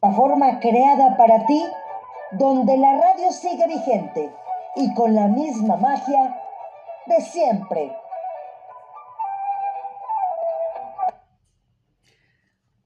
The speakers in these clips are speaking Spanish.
La forma creada para ti, donde la radio sigue vigente y con la misma magia de siempre.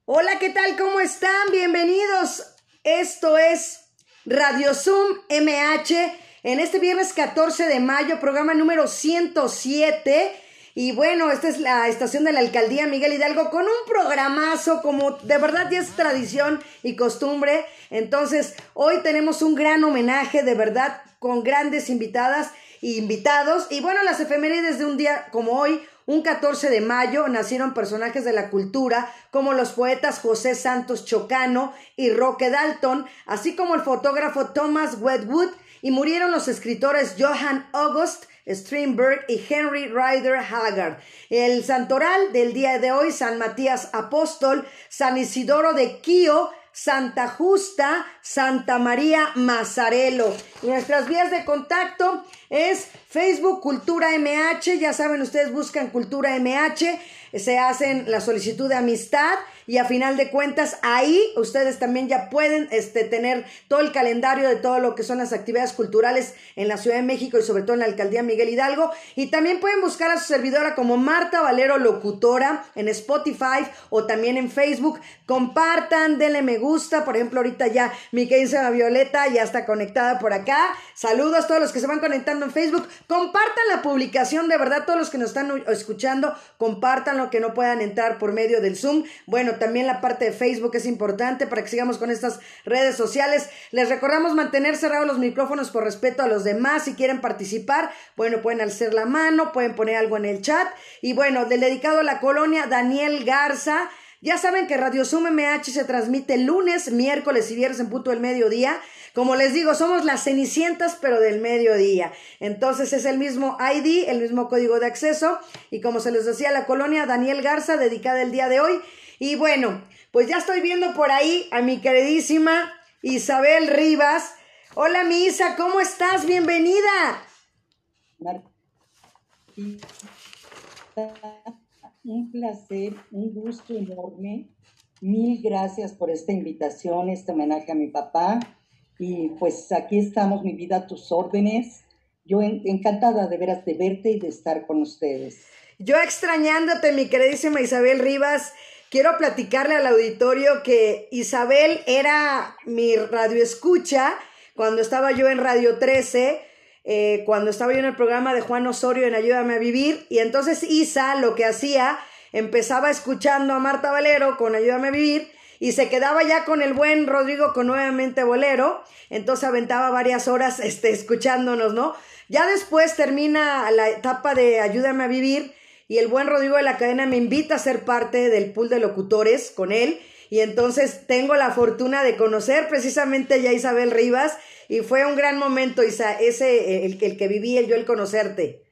Hola, ¿qué tal? ¿Cómo están? Bienvenidos. Esto es Radio Zoom MH en este viernes 14 de mayo, programa número 107. Y bueno, esta es la estación de la alcaldía Miguel Hidalgo con un programazo como de verdad ya es tradición y costumbre. Entonces, hoy tenemos un gran homenaje de verdad con grandes invitadas e invitados. Y bueno, las efemérides de un día como hoy, un 14 de mayo, nacieron personajes de la cultura como los poetas José Santos Chocano y Roque Dalton, así como el fotógrafo Thomas Wedgwood, y murieron los escritores Johann August Strindberg y Henry Ryder Haggard. El santoral del día de hoy, San Matías Apóstol, San Isidoro de Quío, Santa Justa, Santa María Mazarelo. Nuestras vías de contacto es Facebook Cultura MH, ya saben, ustedes buscan Cultura MH, se hacen la solicitud de amistad y a final de cuentas ahí ustedes también ya pueden este, tener todo el calendario de todo lo que son las actividades culturales en la Ciudad de México y sobre todo en la alcaldía Miguel Hidalgo. Y también pueden buscar a su servidora como Marta Valero Locutora en Spotify o también en Facebook. Compartan, denle me gusta, por ejemplo ahorita ya mi querida Violeta ya está conectada por acá, saludos a todos los que se van conectando en Facebook, compartan la publicación de verdad, todos los que nos están escuchando, compartan lo que no puedan entrar por medio del Zoom, bueno también la parte de Facebook es importante para que sigamos con estas redes sociales. Les recordamos mantener cerrados los micrófonos por respeto a los demás. Si quieren participar, bueno, pueden alzar la mano, pueden poner algo en el chat. Y bueno, del dedicado a la colonia, Daniel Garza. Ya saben que Radio Zoom MH se transmite lunes, miércoles y viernes en punto del mediodía. Como les digo, somos las cenicientas, pero del mediodía. Entonces es el mismo ID, el mismo código de acceso. Y como se les decía, la colonia Daniel Garza, dedicada el día de hoy. Y bueno, pues ya estoy viendo por ahí a mi queridísima Isabel Rivas. Hola, mi Isa, ¿cómo estás? Bienvenida. Un placer, un gusto enorme. Mil gracias por esta invitación, este homenaje a mi papá. Y pues aquí estamos, mi vida, a tus órdenes. Yo encantada de veras de verte y de estar con ustedes. Yo extrañándote, mi queridísima Isabel Rivas. Quiero platicarle al auditorio que Isabel era mi radioescucha cuando estaba yo en Radio 13, eh, cuando estaba yo en el programa de Juan Osorio en Ayúdame a Vivir. Y entonces Isa lo que hacía, empezaba escuchando a Marta Valero con Ayúdame a Vivir y se quedaba ya con el buen Rodrigo con nuevamente Bolero. Entonces aventaba varias horas este, escuchándonos, ¿no? Ya después termina la etapa de Ayúdame a Vivir y el buen Rodrigo de la cadena me invita a ser parte del pool de locutores con él y entonces tengo la fortuna de conocer precisamente ya a Isabel Rivas y fue un gran momento, Isa, ese el, el que viví yo el conocerte.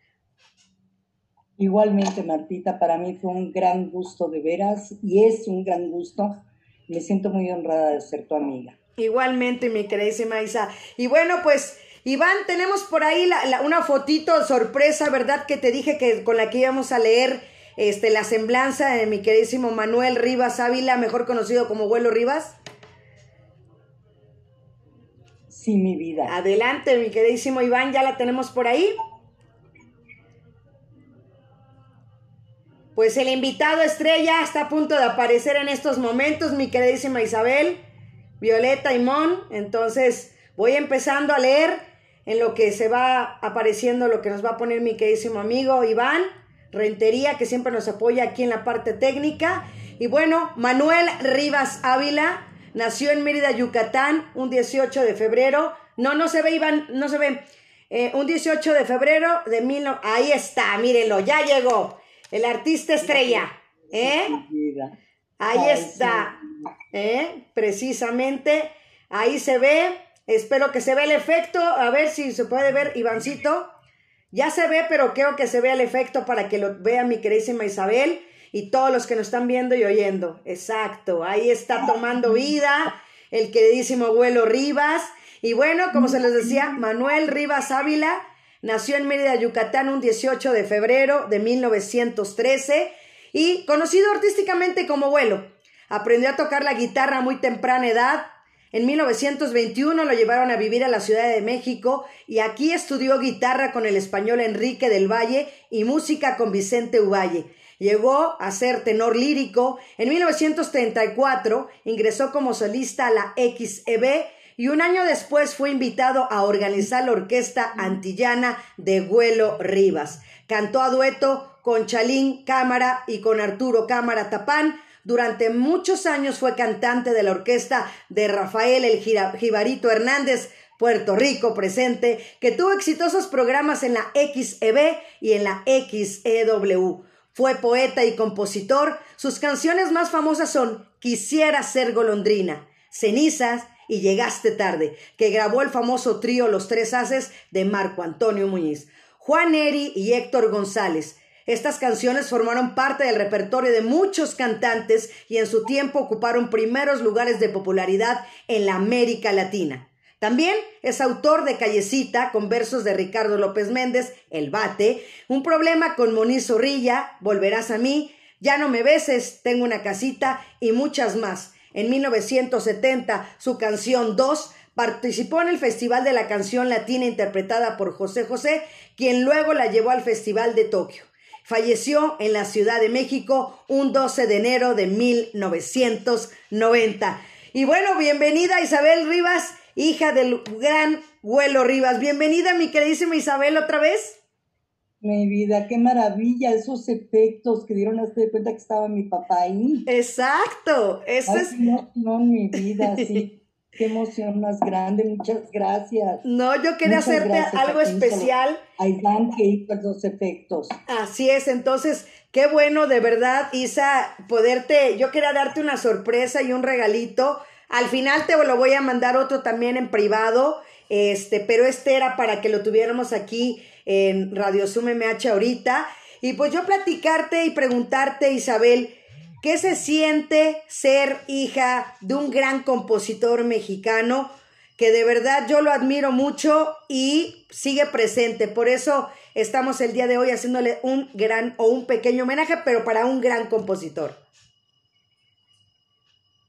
Igualmente, Martita, para mí fue un gran gusto de veras y es un gran gusto. Me siento muy honrada de ser tu amiga. Igualmente, mi queridísima Isa. Y bueno, pues Iván, tenemos por ahí la, una fotito sorpresa, ¿verdad? Que te dije que con la que íbamos a leer este, la semblanza de mi queridísimo Manuel Rivas Ávila, mejor conocido como Vuelo Rivas. Sí, mi vida. Adelante, mi queridísimo Iván, ya la tenemos por ahí. Pues el invitado estrella está a punto de aparecer en estos momentos, mi queridísima Isabel, Violeta y Mon. Entonces, voy empezando a leer en lo que se va apareciendo lo que nos va a poner mi queridísimo amigo Iván Rentería, que siempre nos apoya aquí en la parte técnica. Y bueno, Manuel Rivas Ávila nació en Mérida, Yucatán, un 18 de febrero. No, no se ve, Iván, no se ve. Eh, un 18 de febrero de mil... Ahí está, mírenlo, ya llegó. El artista estrella. ¿Eh? Ahí está. ¿Eh? Precisamente. Ahí se ve. Espero que se vea el efecto. A ver si se puede ver, Ivancito. Ya se ve, pero creo que se vea el efecto para que lo vea mi queridísima Isabel y todos los que nos están viendo y oyendo. Exacto. Ahí está tomando vida el queridísimo abuelo Rivas. Y bueno, como se les decía, Manuel Rivas Ávila nació en Mérida, Yucatán, un 18 de febrero de 1913 y conocido artísticamente como abuelo. Aprendió a tocar la guitarra a muy temprana edad. En 1921 lo llevaron a vivir a la Ciudad de México y aquí estudió guitarra con el español Enrique del Valle y música con Vicente Uvalle. Llegó a ser tenor lírico. En 1934 ingresó como solista a la XEB y un año después fue invitado a organizar la orquesta antillana de Güelo Rivas. Cantó a dueto con Chalín Cámara y con Arturo Cámara Tapán. Durante muchos años fue cantante de la orquesta de Rafael el Jibarito Hernández, Puerto Rico presente, que tuvo exitosos programas en la XEB y en la XEW. Fue poeta y compositor. Sus canciones más famosas son Quisiera ser golondrina, Cenizas y Llegaste tarde, que grabó el famoso trío Los Tres Haces de Marco Antonio Muñiz. Juan Eri y Héctor González. Estas canciones formaron parte del repertorio de muchos cantantes y en su tiempo ocuparon primeros lugares de popularidad en la América Latina. También es autor de Callecita con versos de Ricardo López Méndez, El Bate, Un problema con Moniz Zorrilla, Volverás a mí, Ya no me beses, Tengo una casita y muchas más. En 1970, su canción 2 participó en el Festival de la Canción Latina interpretada por José José, quien luego la llevó al Festival de Tokio. Falleció en la Ciudad de México un 12 de enero de 1990. Y bueno, bienvenida Isabel Rivas hija del gran Huelo Rivas. Bienvenida, mi queridísima Isabel, otra vez. Mi vida, qué maravilla esos efectos que dieron a usted cuenta que estaba mi papá ahí. Exacto, eso es. Qué emoción, mi vida, sí. Qué emoción más grande, muchas gracias. No, yo quería hacerte algo especial. Aidan que hizo los efectos. Así es, entonces, qué bueno de verdad, Isa, poderte, yo quería darte una sorpresa y un regalito al final te lo voy a mandar otro también en privado, este, pero este era para que lo tuviéramos aquí en Radio Zoom MH ahorita. Y pues yo platicarte y preguntarte, Isabel, ¿qué se siente ser hija de un gran compositor mexicano? que de verdad yo lo admiro mucho y sigue presente. Por eso estamos el día de hoy haciéndole un gran o un pequeño homenaje, pero para un gran compositor.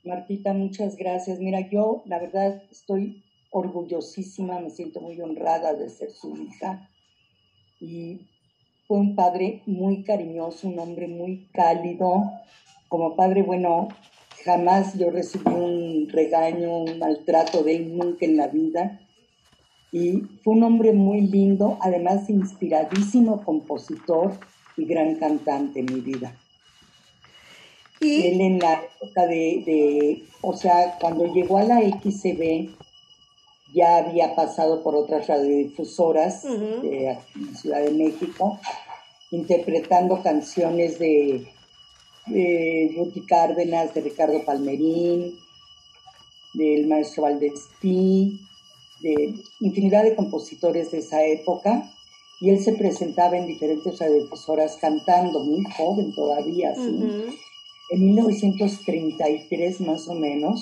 Martita, muchas gracias. Mira, yo la verdad estoy orgullosísima, me siento muy honrada de ser su hija. Y fue un padre muy cariñoso, un hombre muy cálido. Como padre, bueno, jamás yo recibí un regaño, un maltrato de él, nunca en la vida. Y fue un hombre muy lindo, además inspiradísimo compositor y gran cantante en mi vida. Él en la época de, o sea, cuando llegó a la XCB, ya había pasado por otras radiodifusoras de la Ciudad de México, interpretando canciones de, de Cárdenas, de Ricardo Palmerín, del maestro Valdespí, de infinidad de compositores de esa época. Y él se presentaba en diferentes radiodifusoras cantando, muy joven todavía, ¿sí? En 1933 más o menos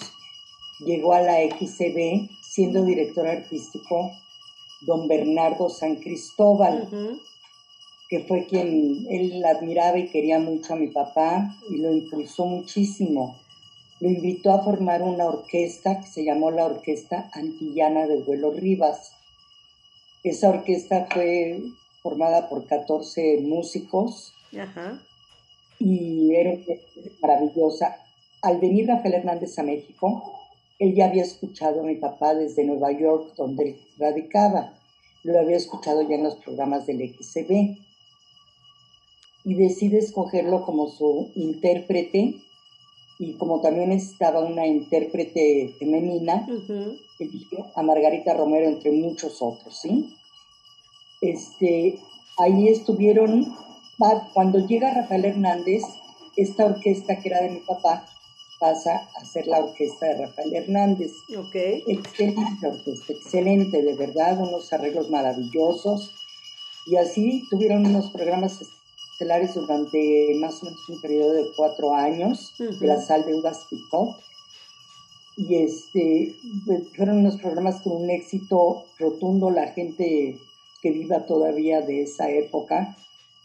llegó a la XCB siendo director artístico don Bernardo San Cristóbal, que fue quien él admiraba y quería mucho a mi papá y lo impulsó muchísimo. Lo invitó a formar una orquesta que se llamó la Orquesta Antillana de Vuelo Rivas. Esa orquesta fue formada por 14 músicos y era maravillosa. Al venir Rafael Hernández a México, él ya había escuchado a mi papá desde Nueva York, donde él radicaba. Lo había escuchado ya en los programas del XCB. Y decide escogerlo como su intérprete. Y como también estaba una intérprete femenina, eligió a Margarita Romero entre muchos otros, ¿sí? Este, ahí estuvieron cuando llega Rafael Hernández, esta orquesta que era de mi papá pasa a ser la orquesta de Rafael Hernández. Excelente orquesta, excelente, de verdad, unos arreglos maravillosos. Y así tuvieron unos programas durante más o menos un periodo de cuatro años, de la sal de uvas picot. Y este, fueron unos programas con un éxito rotundo, la gente que viva todavía de esa época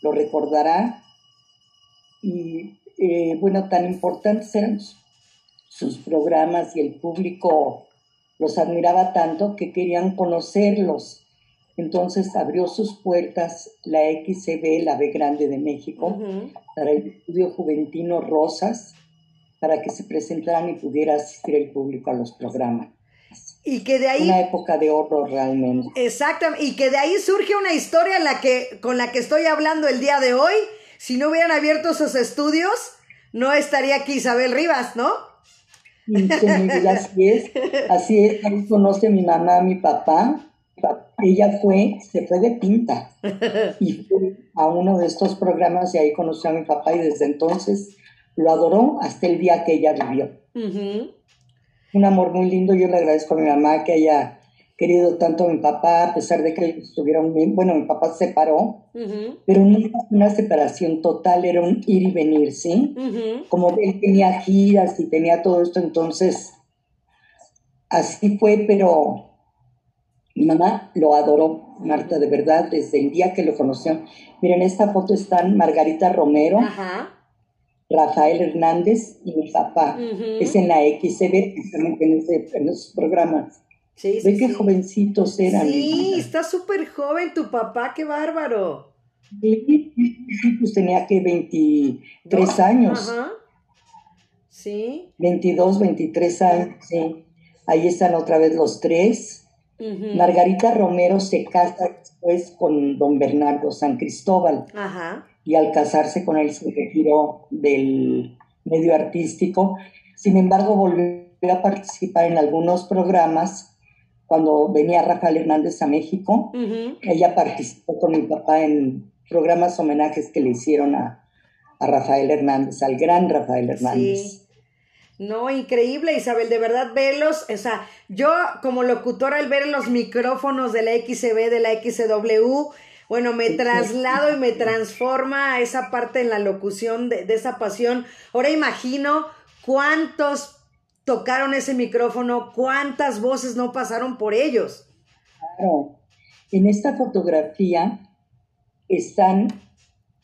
lo recordará. Y eh, bueno, tan importantes eran sus programas y el público los admiraba tanto que querían conocerlos. Entonces abrió sus puertas la XCB, la B Grande de México, para el estudio juventino Rosas, para que se presentaran y pudiera asistir el público a los programas. Y que de ahí... Una época de horror realmente. Exactamente, y que de ahí surge una historia la que, con la que estoy hablando el día de hoy. Si no hubieran abierto sus estudios, no estaría aquí Isabel Rivas, ¿no? así es, así es, ahí conoce mi mamá, mi papá, ella fue, se fue de pinta. Y fue a uno de estos programas y ahí conoció a mi papá y desde entonces lo adoró hasta el día que ella vivió. Un amor muy lindo, yo le agradezco a mi mamá que haya querido tanto a mi papá, a pesar de que estuvieron bien, bueno, mi papá se separó, pero no fue una separación total, era un ir y venir, ¿sí? Como él tenía giras y tenía todo esto, entonces así fue, pero mi mamá lo adoró, Marta, de verdad, desde el día que lo conoció. Miren, esta foto están Margarita Romero, Rafael Hernández y mi papá. Es en la XCB, precisamente en, ese, en esos programas. Sí, Ve qué jovencitos eran. Sí, está súper joven tu papá, qué bárbaro. Sí, pues tenía que 23 años. Ajá. Sí. 22, 23 años, sí. Ahí están otra vez los tres. Margarita Romero se casa después con don Bernardo San Cristóbal. Ajá. Y al casarse con él se retiró del medio artístico. Sin embargo, volvió a participar en algunos programas cuando venía Rafael Hernández a México, ella participó con mi papá en programas homenajes que le hicieron a, a Rafael Hernández, al gran Rafael Hernández. Sí. No, increíble, Isabel, de verdad, velos, o sea, yo como locutora al ver los micrófonos de la XCB, de la XW, bueno, me traslado y me transforma a esa parte en la locución de, de esa pasión. Ahora imagino cuántos tocaron ese micrófono, cuántas voces no pasaron por ellos. Claro. En esta fotografía están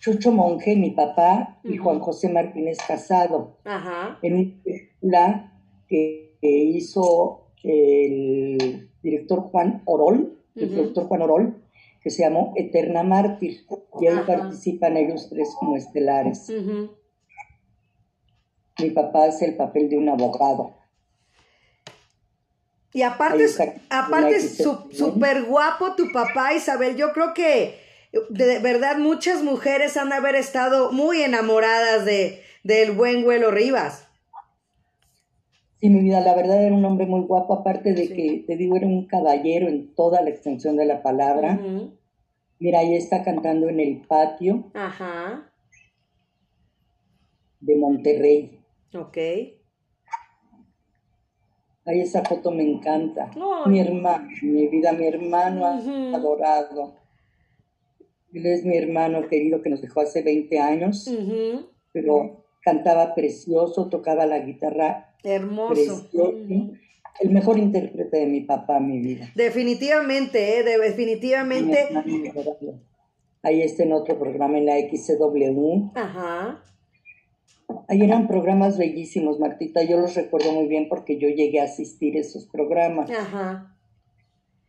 Chucho Monge, mi papá, y Juan José Martínez Casado. Ajá. En una película que, hizo el director Juan Orol, el director Juan Orol, que se llamó Eterna Mártir. Y ahí participan ellos tres como estelares. Mi papá hace el papel de un abogado. Y aparte, aparte es súper guapo tu papá, Isabel. Yo creo que de verdad muchas mujeres han de haber estado muy enamoradas de del buen Güelo Rivas. Sí, mi vida, la verdad era un hombre muy guapo, aparte de que, te digo, era un caballero en toda la extensión de la palabra. Mira, ahí está cantando en el patio Ajá. de Monterrey. Ok. Ay, esa foto me encanta. Mi hermano, mi vida, mi hermano adorado. Él es mi hermano querido que nos dejó hace 20 años, pero cantaba precioso, tocaba la guitarra Hermoso. precioso. El mejor intérprete de mi papá, mi vida. Definitivamente, ¿eh? definitivamente. Ahí está en otro programa en la XCW. Ajá. Ahí eran programas bellísimos, Martita. Yo los recuerdo muy bien porque yo llegué a asistir a esos programas. Ajá.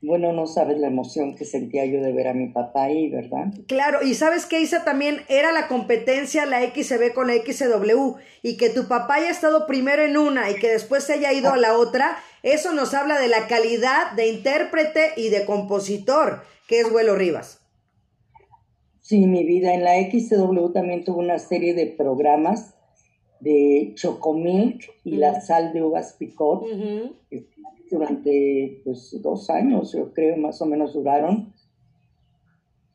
Bueno, no sabes la emoción que sentía yo de ver a mi papá ahí, ¿verdad? Claro, y sabes que Isa también era la competencia la XB con la XW y que tu papá haya estado primero en una y que después se haya ido a la otra, eso nos habla de la calidad de intérprete y de compositor que es Vuelo Rivas. Sí, mi vida, en la XW también tuvo una serie de programas de Chocomilk y la sal de uvas picot, durante pues, dos años, yo creo, más o menos duraron.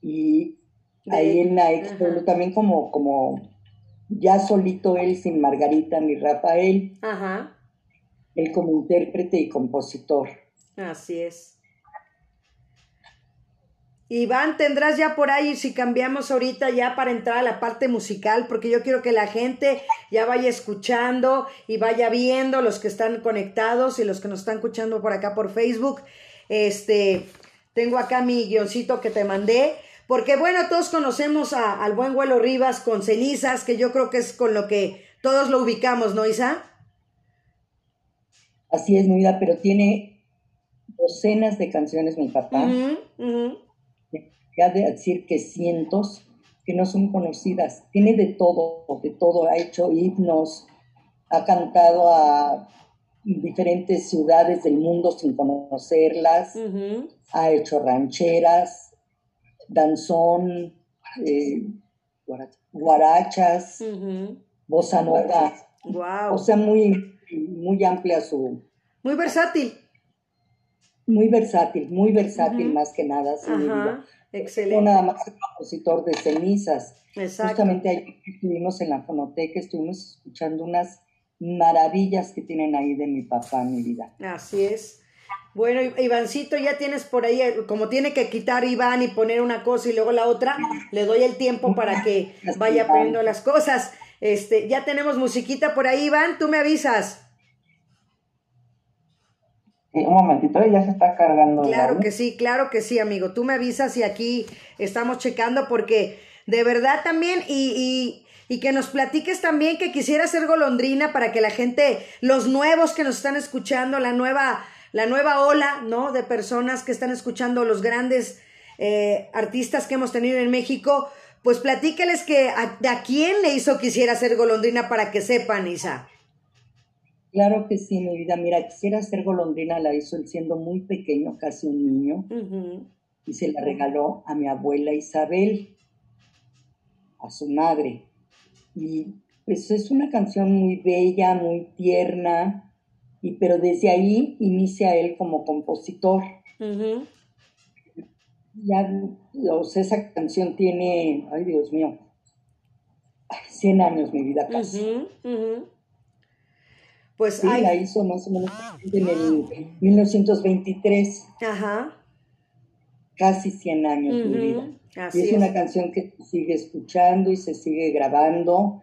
Y ahí en la Expo también como, como ya solito él, sin Margarita ni Rafael, Ajá. él como intérprete y compositor. Así es. Iván, tendrás ya por ahí, si cambiamos ahorita ya para entrar a la parte musical, porque yo quiero que la gente ya vaya escuchando y vaya viendo los que están conectados y los que nos están escuchando por acá por Facebook. Este, tengo acá mi guioncito que te mandé, porque bueno, todos conocemos al buen Vuelo Rivas con cenizas, que yo creo que es con lo que todos lo ubicamos, ¿no, Isa? así es mi vida, pero tiene docenas de canciones mi papá. Ya de decir que cientos que no son conocidas. Tiene de todo, de todo. Ha hecho himnos, ha cantado a diferentes ciudades del mundo sin conocerlas, ha hecho rancheras, danzón, eh, guarachas, bossa nova. O sea, muy, muy amplia su... Muy versátil. Muy versátil, muy versátil más que nada. Excelente. No nada más compositor de cenizas. Exacto. Justamente ahí estuvimos en la fonoteca, estuvimos escuchando unas maravillas que tienen ahí de mi papá, mi vida. Así es. Bueno, Ivancito, ya tienes por ahí, como tiene que quitar Iván y poner una cosa y luego la otra, le doy el tiempo para que vaya poniendo las cosas. Este, ya tenemos musiquita por ahí, Iván, tú me avisas. Un momentito, ya se está cargando. Claro que sí, claro que sí, amigo. Tú me avisas y aquí estamos checando porque de verdad también y, y, y que nos platiques también que quisiera ser golondrina para que la gente, los nuevos que nos están escuchando, la nueva, la nueva ola, ¿no? De personas que están escuchando los grandes eh, artistas que hemos tenido en México, pues platíqueles que a, a quién le hizo quisiera ser golondrina para que sepan, Isa. Claro que sí, mi vida. Mira, quisiera ser golondrina, la hizo él siendo muy pequeño, casi un niño, y se la regaló a mi abuela Isabel, a su madre. Y pues es una canción muy bella, muy tierna, y pero desde ahí inicia él como compositor. Ya, o sea, esa canción tiene, ay Dios mío, 100 años mi vida casi. Pues sí, la hizo más o menos en el 1923. Ajá. Casi 100 años de vida. y es, una canción que se sigue escuchando y se sigue grabando.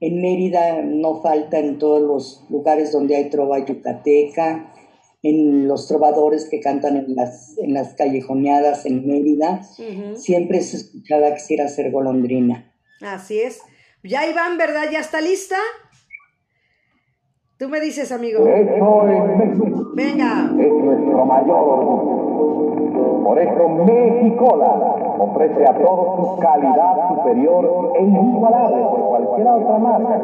En Mérida no falta en todos los lugares donde hay trova yucateca, en los trovadores que cantan en las, en las callejoneadas en Mérida. Siempre es escuchada quisiera ser golondrina. Así es. Ya Iván, ¿verdad? ¿Ya está lista? Tú me dices, amigo. Eso es México. Venga. Es nuestro mayor orgullo. Por eso Mexicola ofrece a todos su calidad superior e inigualable por cualquier otra marca.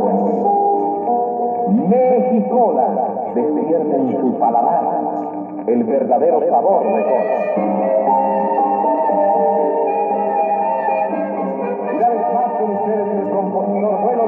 Mexicola despierta en su paladar el verdadero sabor de cosas. Ya les con ustedes el compositor bueno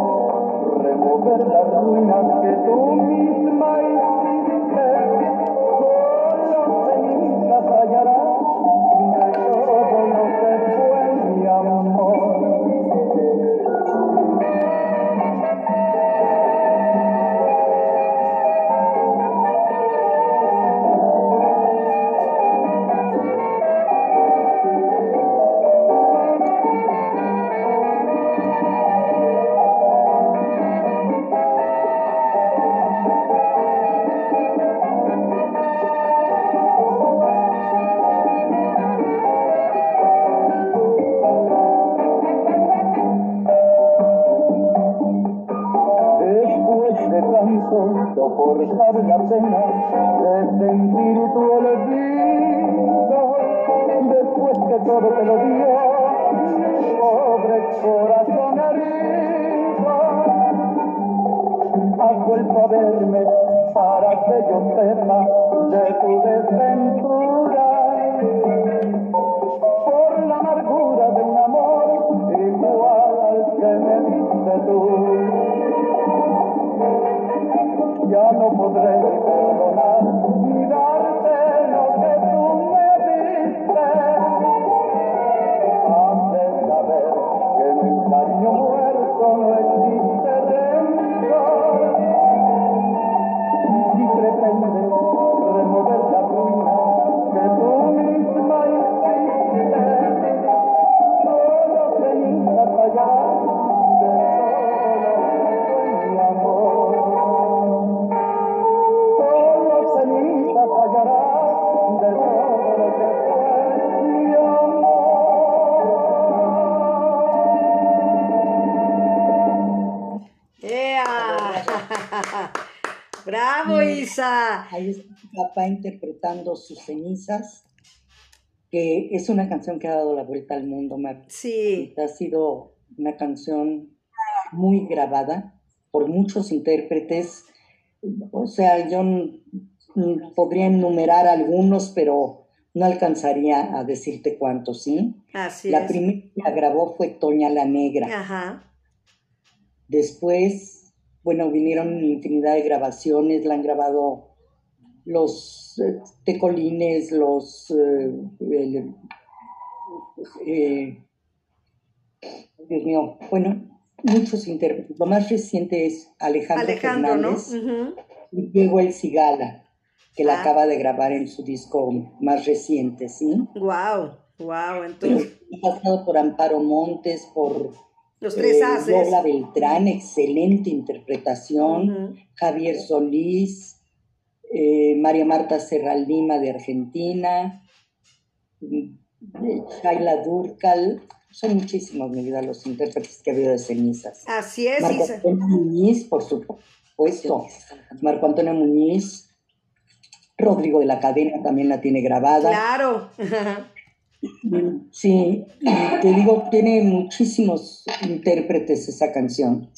papá interpretando sus cenizas, que es una canción que ha dado la vuelta al mundo, Marta. Sí, Ha sido una canción muy grabada por muchos intérpretes. O sea, yo podría enumerar algunos, pero no alcanzaría a decirte cuántos, ¿sí? así La es. primera que la grabó fue Toña la Negra. Ajá. Después, bueno, vinieron infinidad de grabaciones, la han grabado los eh, tecolines, los... eh, el- eh, Dios mío, bueno, muchos intérpretes. Lo más reciente es Alejandro, Alejandro, ¿no? Fernández Ujú. y Diego El Cigala, que la Ah. acaba de grabar en su disco más reciente, ¿sí? Guau, Pero entonces, ha pasado por Amparo Montes, por los tres eh. Lola Beltrán, excelente interpretación. Javier Solís, eh, María Marta Serral Lima de Argentina, mm, Shaila Durcal. Son muchísimos, mi vida, los intérpretes que ha habido de cenizas. Así es, Marco Isa. Antonio Muñiz, por supuesto. Marco Antonio Muñiz. Rodrigo de la Cadena también la tiene grabada. Claro. Mm, Sí, te digo, tiene muchísimos intérpretes esa canción.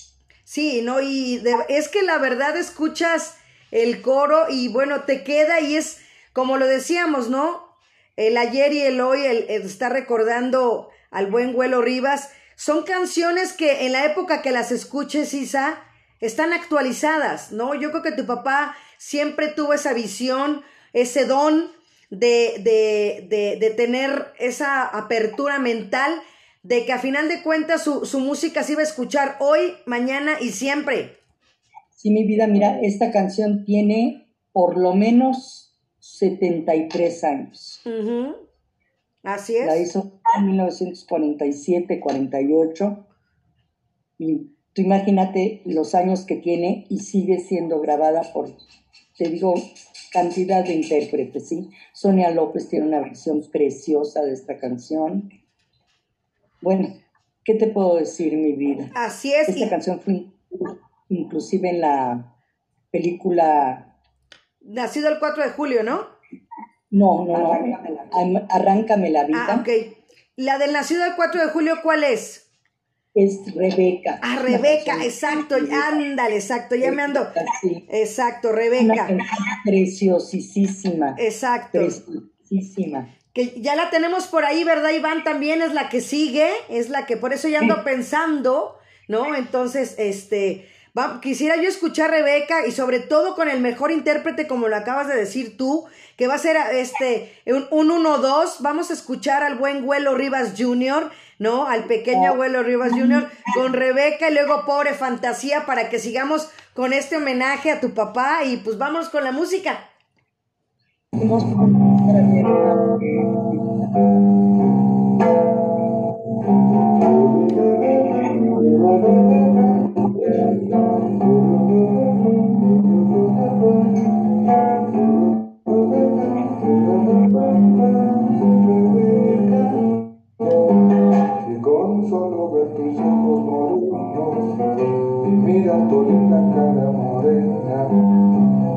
Sí, no, y de- es que la verdad escuchas el coro y bueno, te queda y es como lo decíamos, ¿no? El ayer y el hoy, el, el está recordando al buen Güelo Rivas. Son canciones que en la época que las escuches, Isa, están actualizadas, ¿no? Yo creo que tu papá siempre tuvo esa visión, ese don de, de, de, de tener esa apertura mental de que a final de cuentas su, su música se iba a escuchar hoy, mañana y siempre. Sí, mi vida, mira, esta canción tiene por lo menos 73 años. Así es. La hizo en 1947, 48. Y tú imagínate los años que tiene y sigue siendo grabada por, te digo, cantidad de intérpretes, ¿sí? Sonia López tiene una versión preciosa de esta canción. Bueno, ¿qué te puedo decir, mi vida? Así es. Esta y canción fue inclusive en la película nacido el 4 de julio, ¿no? No, no, no. Am- Arráncame la vida. Ah, ok. La del nacido el 4 de julio, ¿cuál es? Es Rebeca. Ah, Una Rebeca, exacto. Ándale, exacto. Ya me ando. Sí. Exacto, Una Rebeca. canción preciosísima. Exacto. Preciosísima. Que ya la tenemos por ahí, ¿verdad, Iván? También es la que sigue, es la que por eso ya ando pensando, ¿no? Entonces, este, va- quisiera yo escuchar Rebeca y sobre todo con el mejor intérprete, como lo acabas de decir tú, que va a ser este, un 1-2, vamos a escuchar al buen Güelo Rivas Jr., ¿no? Al pequeño Güelo Rivas Jr. con Rebeca y luego Pobre Fantasía para que sigamos con este homenaje a tu papá y pues vamos con la música. Tu linda cara morena,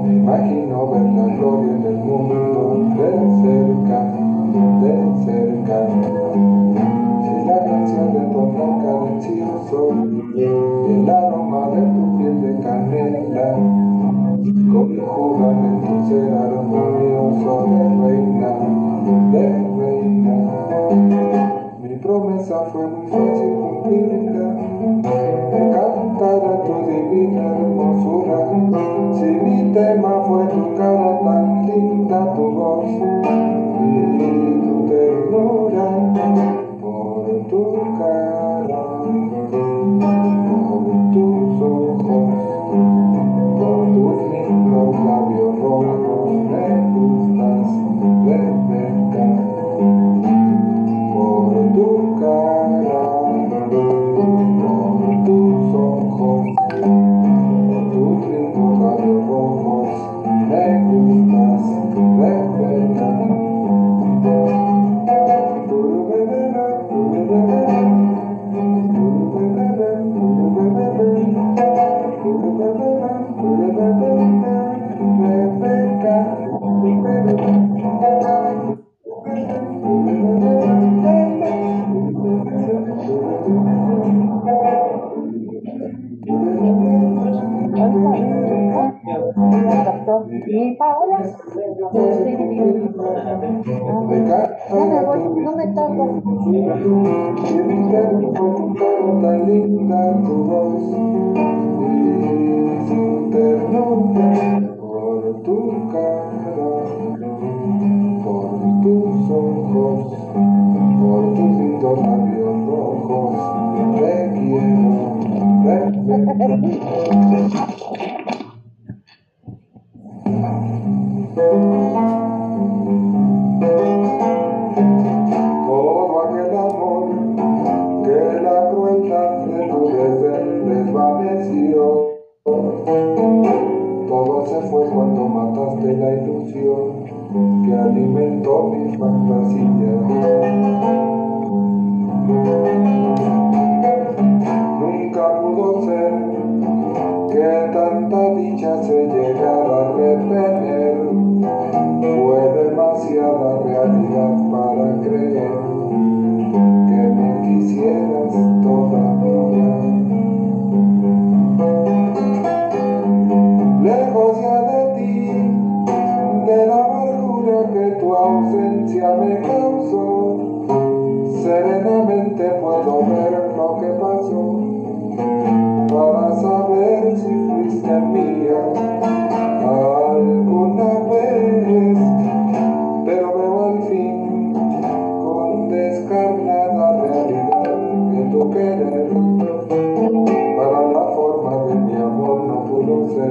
me imagino ver la gloria del mundo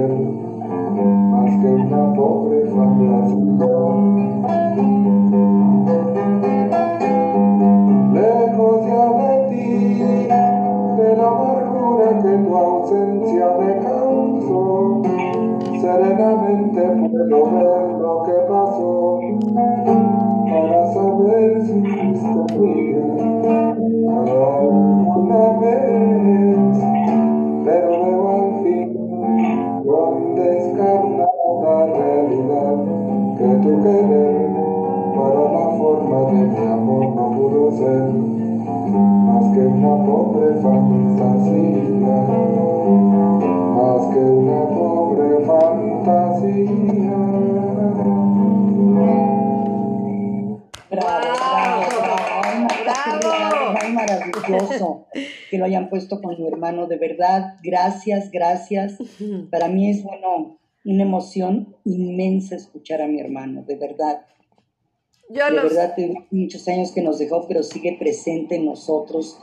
más que una pobre fantasía. De verdad, gracias, gracias. Para mí es, bueno, una emoción inmensa escuchar a mi hermano, de verdad. Yo De los, verdad, tengo muchos años que nos dejó, pero sigue presente en nosotros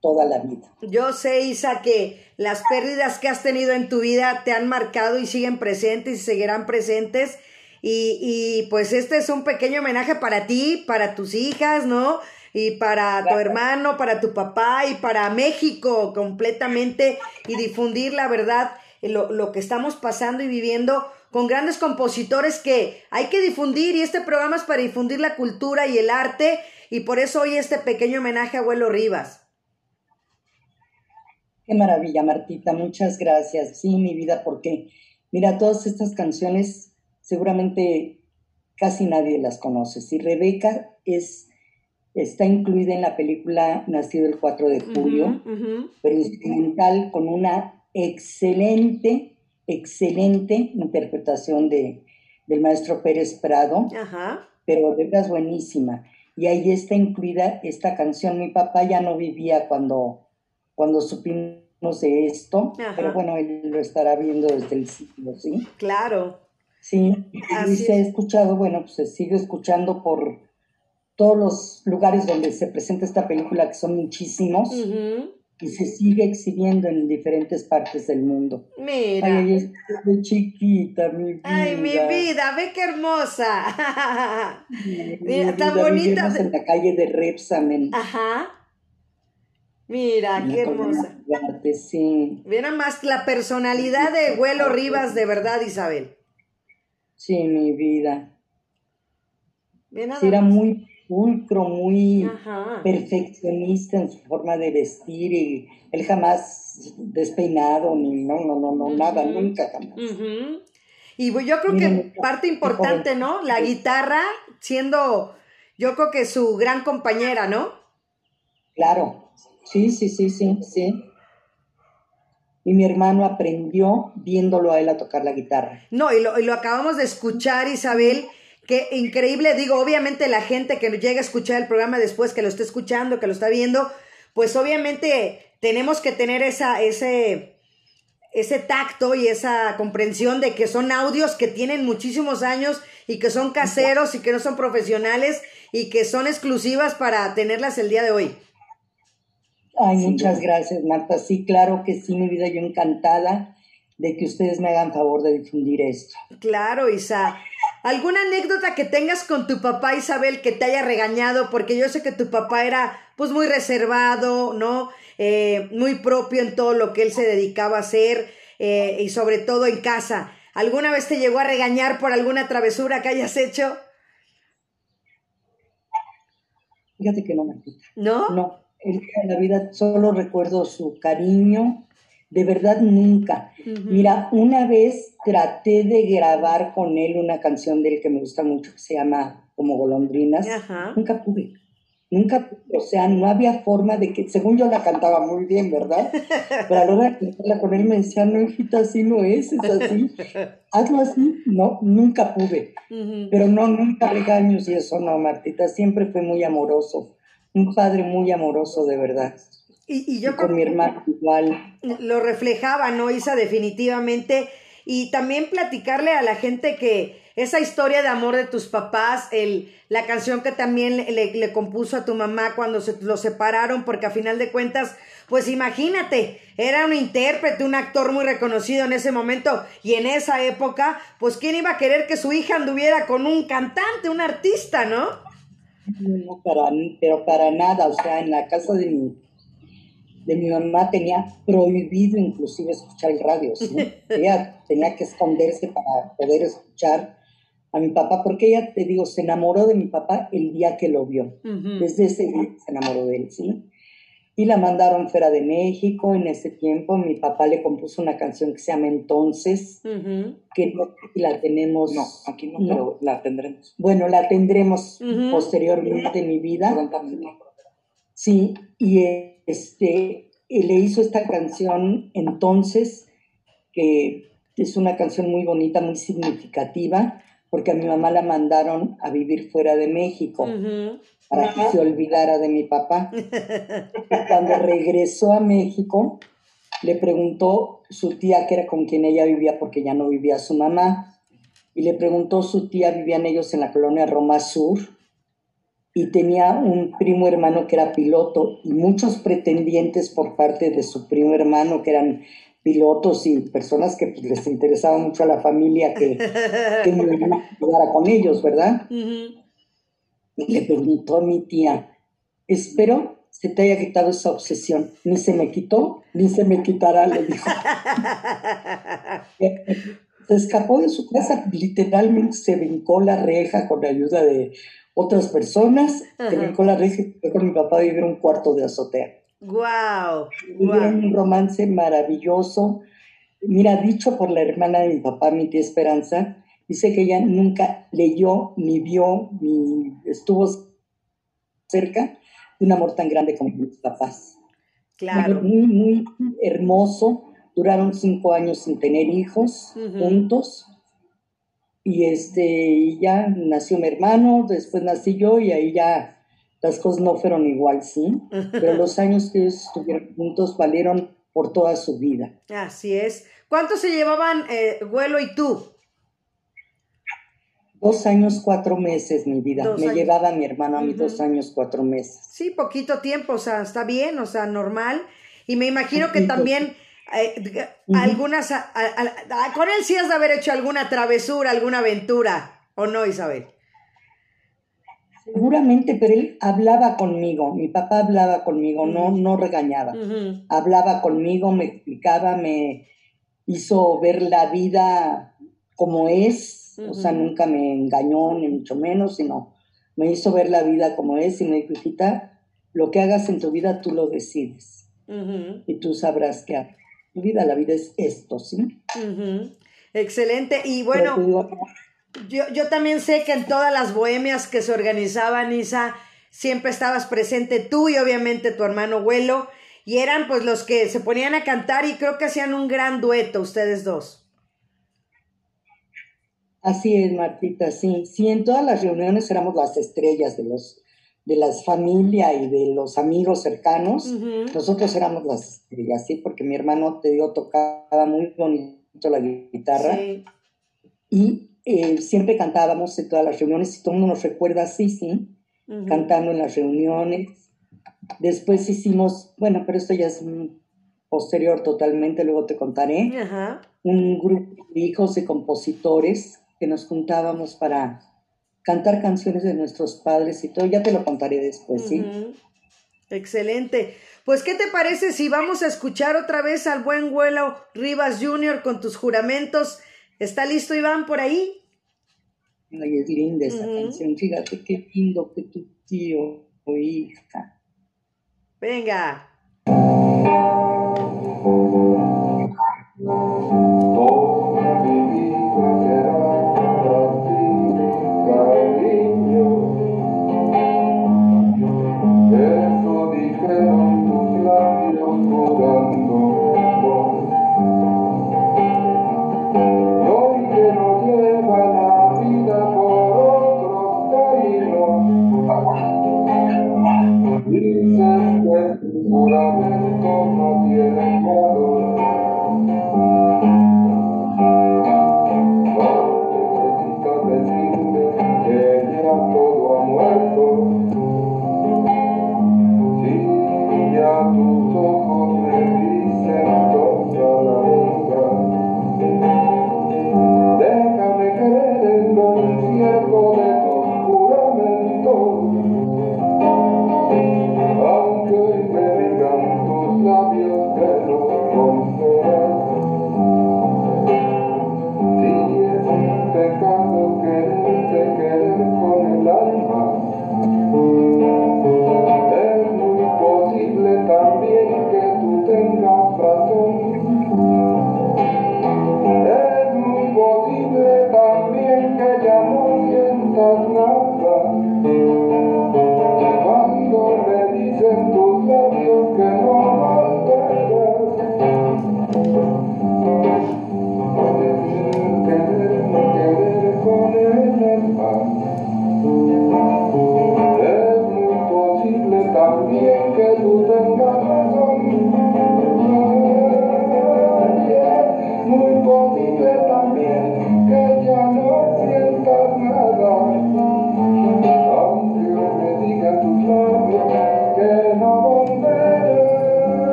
toda la vida. yo sé, Isa, que las pérdidas que has tenido en tu vida te han marcado y siguen presentes y seguirán presentes. Y, y pues este es un pequeño homenaje para ti, para tus hijas, ¿no? Y para tu hermano, para tu papá y para México completamente y difundir la verdad, eh, lo, lo que estamos pasando y viviendo con grandes compositores que hay que difundir y este programa es para difundir la cultura y el arte y por eso hoy este pequeño homenaje a Abuelo Rivas. Qué maravilla, Martita, muchas gracias. Sí, mi vida, porque mira, todas estas canciones seguramente casi nadie las conoce. Si Rebeca es, está incluida en la película Nacido el 4 de julio, Ujú, ujú. pero instrumental con una excelente, excelente interpretación de, del maestro Pérez Prado, Ajá. pero de verdad es buenísima. Y ahí está incluida esta canción. Mi papá ya no vivía cuando, cuando supimos de esto, Ajá. pero bueno, él lo estará viendo desde el siglo, ¿sí? Claro. Sí, Así y se ha es. escuchado, bueno, pues se sigue escuchando por todos los lugares donde se presenta esta película, que son muchísimos, y se sigue exhibiendo en diferentes partes del mundo. Mira. Ay, ay, estoy chiquita, mi vida. Ay, mi vida, ve qué hermosa. Mi Mira, tan vida, bonita. en la calle de Repsamen. Ajá. Mira, qué hermosa. Duarte, sí, Mira más la personalidad de Güelo Rivas, de verdad, Isabel. sí, mi vida. Nada Sí, era muy pulcro, muy Ajá. perfeccionista en su forma de vestir y él jamás despeinado ni no, no, no, no, nada, nunca jamás. Y yo creo que parte importante. ¿no? La guitarra siendo, yo creo que su gran compañera, ¿no? Claro, sí, sí, sí, sí, sí. Y mi hermano aprendió viéndolo a él a tocar la guitarra. No, y lo, y lo acabamos de escuchar, Isabel. Qué increíble, digo, obviamente la gente que llega a escuchar el programa después, que lo está escuchando, que lo está viendo, pues obviamente tenemos que tener esa, ese, ese tacto y esa comprensión de que son audios que tienen muchísimos años y que son caseros y que no son profesionales y que son exclusivas para tenerlas el día de hoy. Ay, muchas gracias, Marta. Sí, claro que sí, mi vida, yo encantada de que ustedes me hagan favor de difundir esto. Claro, Isa. ¿Alguna anécdota que tengas con tu papá, Isabel, que te haya regañado? Porque yo sé que tu papá era, pues, muy reservado, ¿no? Eh, muy propio en todo lo que él se dedicaba a hacer eh, y sobre todo en casa. ¿Alguna vez te llegó a regañar por alguna travesura que hayas hecho? Fíjate que no, Martita. ¿No? No, día de la vida solo recuerdo su cariño, de verdad nunca. Mira, una vez traté de grabar con él una canción de él que me gusta mucho, que se llama Como Golondrinas. Ajá. Nunca pude. Nunca, pude. o sea, no había forma de que, según yo la cantaba muy bien, ¿verdad? Pero a la hora de cantarla con él me decía, no, hijita, así no es, es así. Hazlo así. No, nunca pude. Pero no, nunca regaños y eso no, Martita. Siempre fue muy amoroso. Un padre muy amoroso, de verdad. Y, y Y yo con creo mi hermano igual. lo reflejaba, ¿no, Isa? Definitivamente. Y también platicarle a la gente que esa historia de amor de tus papás, el, la canción que también le, le- le compuso a tu mamá cuando se lo separaron, porque a final de cuentas, pues imagínate, era un intérprete, un actor muy reconocido en ese momento y en esa época, pues quién iba a querer que su hija anduviera con un cantante, un artista, ¿no? No, para, pero para nada. O sea, en la casa de mi, de mi mamá tenía prohibido inclusive escuchar el radio. ¿sí? Ella tenía que esconderse para poder escuchar a mi papá, porque ella, te digo, se enamoró de mi papá el día que lo vio. Desde ese día se enamoró de él, ¿sí? Y la mandaron fuera de México. En ese tiempo mi papá le compuso una canción que se llama Entonces, que no la tenemos. No, aquí no, pero la tendremos. Bueno, la tendremos posteriormente en mi vida. Sí, y eh, este, y le hizo esta canción entonces, que es una canción muy bonita, muy significativa, porque a mi mamá la mandaron a vivir fuera de México para que se olvidara de mi papá. Y Cuando regresó a México, le preguntó su tía, que era con quien ella vivía, porque ya no vivía su mamá, y le preguntó su tía, vivían ellos en la colonia Roma Sur, y tenía un primo hermano que era piloto, y muchos pretendientes por parte de su primo hermano, que eran pilotos y personas que pues, les interesaba mucho a la familia que, que me ayudara con ellos, ¿verdad? Ujú. Y le preguntó a mi tía, espero se te haya quitado esa obsesión. Ni se me quitó, ni se me quitará, le dijo. Se escapó de su casa, literalmente se brincó la reja con la ayuda de otras personas, brincó la reja y fue con mi papá a vivir un cuarto de azotea. Guau, Tuvieron guau. un romance maravilloso. Mira, dicho por la hermana de mi papá, mi tía Esperanza, dice que ella nunca leyó, ni vio, ni estuvo cerca de un amor tan grande como mis papás. Claro. Muy, muy hermoso. Duraron cinco años sin tener hijos juntos. Y este, y ya nació mi hermano, después nací yo y ahí ya las cosas no fueron igual, ¿sí? Pero los años que ellos estuvieron juntos valieron por toda su vida. Así es. ¿Cuánto se llevaban eh, Güelo y tú? Dos años, cuatro meses, mi vida. Dos Me años. llevaba mi hermano a mí dos años, cuatro meses. Sí, poquito tiempo, o sea, está bien, o sea, normal. Y me imagino que también. Algunas, a- a- a- con él sí has de haber hecho alguna travesura, alguna aventura, ¿o no, Isabel? Seguramente, pero él hablaba conmigo. Mi papá hablaba conmigo, no, no regañaba. Hablaba conmigo, me explicaba, me hizo ver la vida como es, o sea, nunca me engañó, ni mucho menos, sino me hizo ver la vida como es y me dijo, hijita, lo que hagas en tu vida tú lo decides y tú sabrás qué hacer. Vida, la vida es esto, ¿sí? Excelente. Y bueno, digo, yo, yo también sé que en todas las bohemias que se organizaban, Isa, siempre estabas presente tú y obviamente tu hermano Huelo, y eran pues los que se ponían a cantar y creo que hacían un gran dueto ustedes dos. Así es, Martita, sí. Sí, en todas las reuniones éramos las estrellas de los de las familias y de los amigos cercanos. Ujú. Nosotros éramos las estrellas, sí, porque mi hermano, te digo, tocaba muy bonito la guitarra Sí. y eh, siempre cantábamos en todas las reuniones y todo el mundo nos recuerda así, sí, cantando en las reuniones. Después hicimos, bueno, pero esto ya es posterior totalmente, luego te contaré un grupo de hijos de compositores que nos juntábamos para cantar canciones de nuestros padres y todo. Ya te lo contaré después, ¿sí? Excelente. Pues, ¿qué te parece si vamos a escuchar otra vez al buen Huelo Rivas Jr. con tus juramentos? ¿Está listo, Iván, por ahí? Ay, es linda esa canción. Fíjate qué lindo que tu tío o hija. Venga.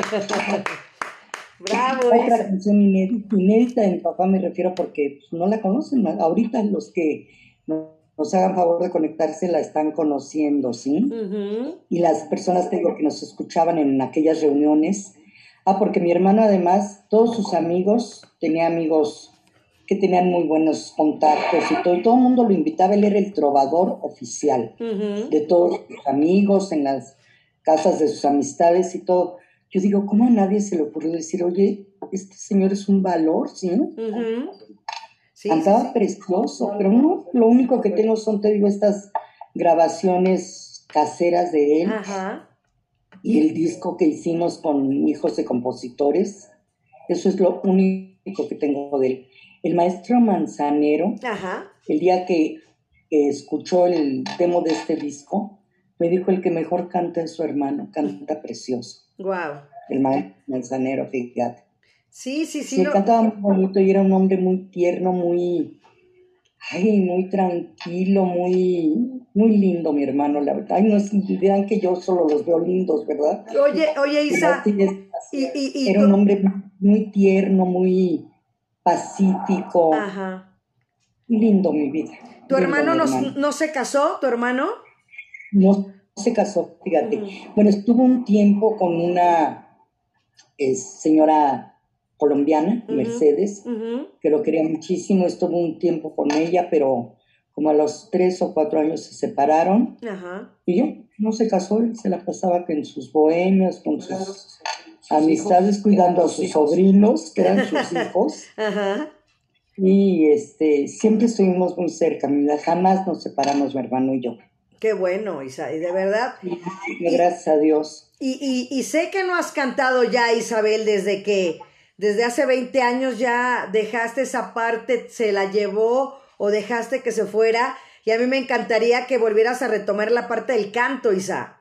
¡Bravo! Otra canción inédita, inédita mi papá me refiero porque pues, no la conocen. Ahorita los que no- nos hagan favor de conectarse la están conociendo, ¿sí? Y las personas te digo, que nos escuchaban en aquellas reuniones. Ah, porque mi hermano además, todos sus amigos, tenía amigos que tenían muy buenos contactos y todo, y todo el mundo lo invitaba, él era el trovador oficial de todos sus amigos, en las casas de sus amistades y todo. Yo digo, ¿cómo a nadie se le ocurrió decir, oye, este señor es un valor, ¿sí? Cantaba sí. precioso, pero no, lo único que tengo son, te digo, estas grabaciones caseras de él Ajá. y el disco que hicimos con hijos de compositores. Eso es lo único que tengo de él. El maestro Manzanero, Ajá. el día que, que escuchó el demo de este disco, me dijo el que mejor canta es su hermano, canta precioso. Wow. El maestro Manzanero, fíjate. Sí, sí, sí. Sí, no- cantaba muy bonito y era un hombre muy tierno, muy, ay, muy tranquilo, muy, muy lindo, mi hermano, la verdad. Ay, no es, vean que yo solo los veo lindos, ¿verdad? Oye, oye, Isa, sí y, y, y Era un hombre muy tierno, muy pacífico, Ajá. lindo, mi vida. ¿Tu hermano no, hermano. no se casó? ¿Tu hermano? No se casó, fíjate. Bueno, estuvo un tiempo con una eh, señora colombiana. Mercedes, que lo quería muchísimo, estuvo un tiempo con ella, pero como a los tres o cuatro años se separaron Ajá. y ya no se casó, él se la pasaba que en sus bohemias, con sus amistades, cuidando a sus sobrinos, que eran sus hijos, Ajá. y este, siempre estuvimos muy cerca, jamás nos separamos mi hermano y yo. Qué bueno, Isa, y de verdad. Gracias a Dios. Y, y, y sé que no has cantado ya, Isabel, desde que, desde hace 20 años ya dejaste esa parte, se la llevó o dejaste que se fuera. Y a mí me encantaría que volvieras a retomar la parte del canto, Isa.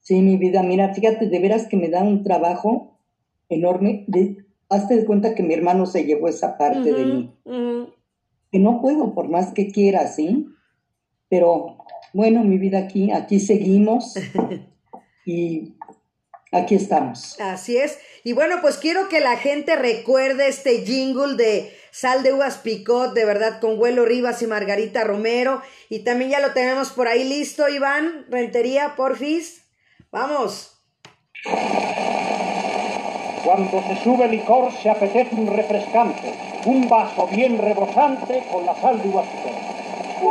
Sí, mi vida, mira, fíjate, de veras que me da un trabajo enorme. De, hazte de cuenta que mi hermano se llevó esa parte de mí. Que no puedo, por más que quiera, ¿sí? Pero bueno, mi vida aquí, aquí seguimos y aquí estamos. Así es. Y bueno, pues quiero que la gente recuerde este jingle de Sal de Uvas Picot, de verdad, con Huelo Rivas y Margarita Romero. Y también ya lo tenemos por ahí listo, Iván. Rentería, porfis. Vamos. Cuando se sube licor se apetece un refrescante, un vaso bien rebosante con la sal de uvas picot. Qué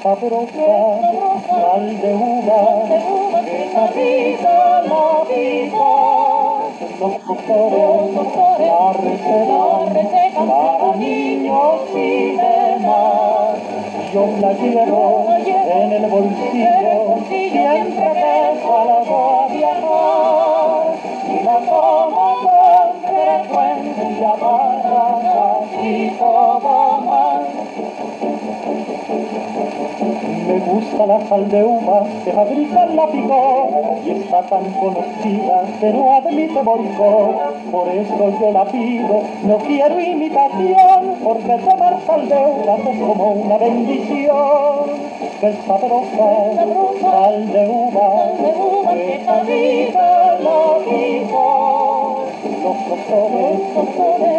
sabrosa sal de uva, qué sabrosa la picot. Los doctores, la receta para niños y demás. Yo la llevo en el bolsillo siempre que salgo a viajar y la tomo Me gusta la sal de uva que fabrica la picó y está tan conocida que no admite boicot. Por eso yo la pido, no quiero imitación, porque tomar sal de uva es como una bendición. Que sabrosa, sal de uva, que fabrica la picó. Los doctores,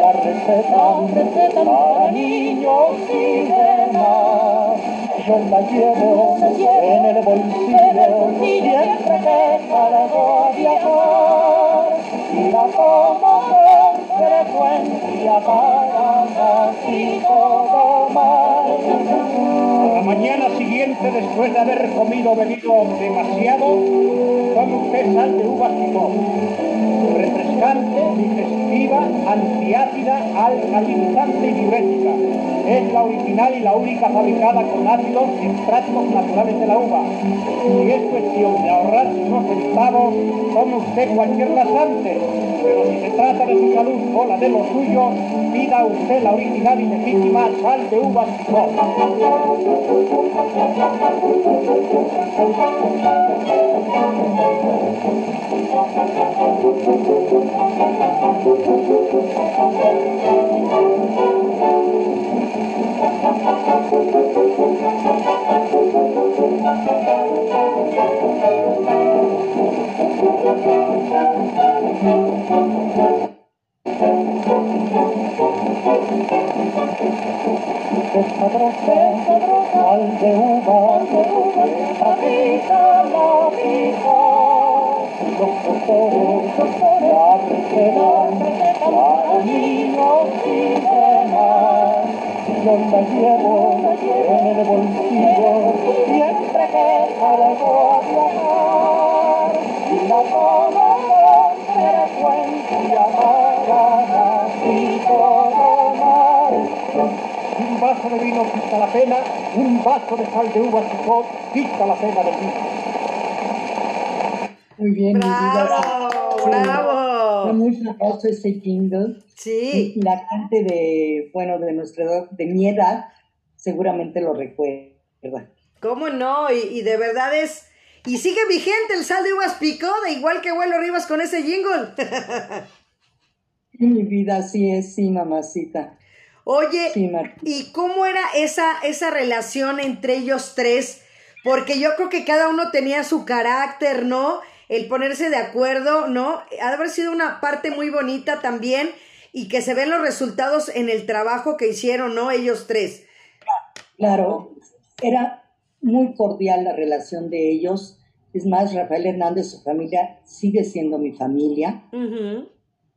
la receta para niños y demás. Yo la llevo en el bolsillo siempre que salgo a viajar y la tomo con frecuencia para así todo la mañana siguiente, después de haber comido bebido demasiado, tome usted sal de uvas. Digestiva, antiácida, alcalinizante y diurética. Es la original y la única fabricada con ácidos extractos naturales de la uva. Si es cuestión de ahorrar unos centavos, tome usted cualquier laxante. Pero si se trata de su salud o la de los suyos, pida usted la original y legítima sal de uvas sabrosa, sal de uva, fabrica la picó. Los doctores, la receta para niños y demás. Yo la llevo en el bolsillo siempre que salgo a viajar. Y la tomo con frecuencia para así todo mal. Un vaso de vino quita la pena, un vaso de sal de uva picot quita la pena del vino. Muy bien, mi vida. ¡Bravo! Fue ¡Bravo! muy famoso ese jingle. Sí. Y la gente de, bueno, de nuestra edad, de mi edad, seguramente lo recuerda. ¿Cómo no? Y, y de verdad es, Y sigue vigente el sal de uvas picada, igual que Abuelo Rivas con ese jingle. Mi vida así es, sí, mamacita. Oye, Sí. ¿y cómo era esa, esa relación entre ellos tres? Porque yo creo que cada uno tenía su carácter, ¿no? El ponerse de acuerdo, ¿no? Ha de haber sido una parte muy bonita también y que se ven los resultados en el trabajo que hicieron, ¿no? Ellos tres. Claro, era muy cordial la relación de ellos. Es más, Rafael Hernández, su familia, sigue siendo mi familia.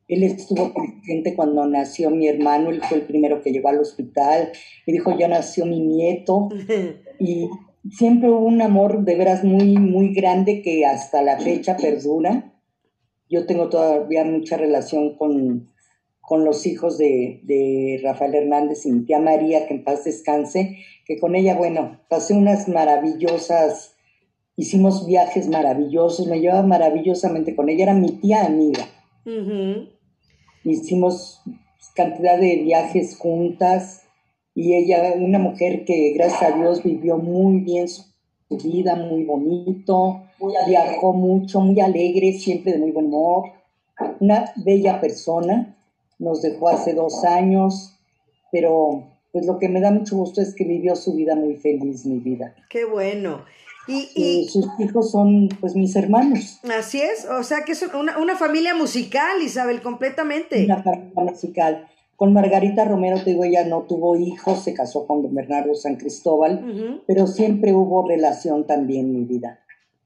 Él estuvo presente cuando nació mi hermano, él fue el primero que llegó al hospital y dijo, ya nació mi nieto. Y siempre hubo un amor de veras muy, muy grande que hasta la fecha perdura. Yo tengo todavía mucha relación con, con los hijos de, de Rafael Hernández y mi tía María, que en paz descanse, que con ella, bueno, pasé unas maravillosas, hicimos viajes maravillosos, me llevaba maravillosamente con ella, era mi tía amiga. Hicimos cantidad de viajes juntas y ella, una mujer que gracias a Dios vivió muy bien su, vida, muy bonito, viajó mucho, muy alegre, siempre de muy buen humor, una bella persona, nos dejó hace dos años, pero pues lo que me da mucho gusto es que vivió su vida muy feliz, mi vida. Qué bueno. Y, Y y sus hijos son pues mis hermanos. así es, o sea que es una, una familia musical, Isabel, completamente. una familia musical. Con Margarita Romero, te digo, ella no tuvo hijos, se casó con don Bernardo San Cristóbal, pero siempre hubo relación también en mi vida.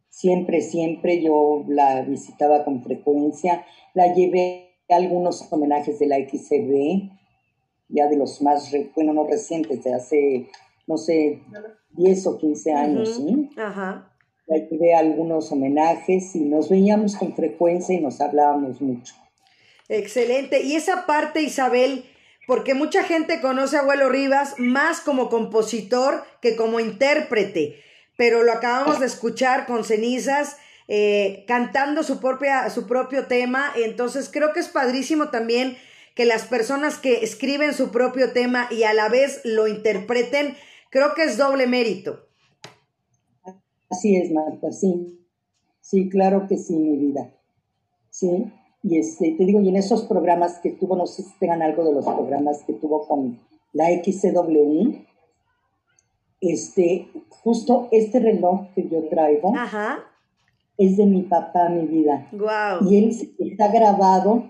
Siempre, siempre yo la visitaba con frecuencia, la llevé a algunos homenajes de la XCB, ya de los más, re- bueno, no recientes, de hace, no sé, 10 o 15 años, Ujú. ¿sí? Ajá. La llevé a algunos homenajes y nos veíamos con frecuencia y nos hablábamos mucho. Excelente. Y esa parte, Isabel, porque mucha gente conoce a Abuelo Rivas más como compositor que como intérprete, pero lo acabamos de escuchar con cenizas. eh, cantando su, propia, su propio tema, entonces creo que es padrísimo también que las personas que escriben su propio tema y a la vez lo interpreten, creo que es doble mérito. Así es, Marta, sí. Sí, claro que sí, mi vida. Sí. Y este, te digo, y en esos programas que tuvo, no sé si tengan algo de los programas que tuvo con la XCW, este, justo este reloj que yo traigo Ajá. es de mi papá, mi vida. Wow. Y él está grabado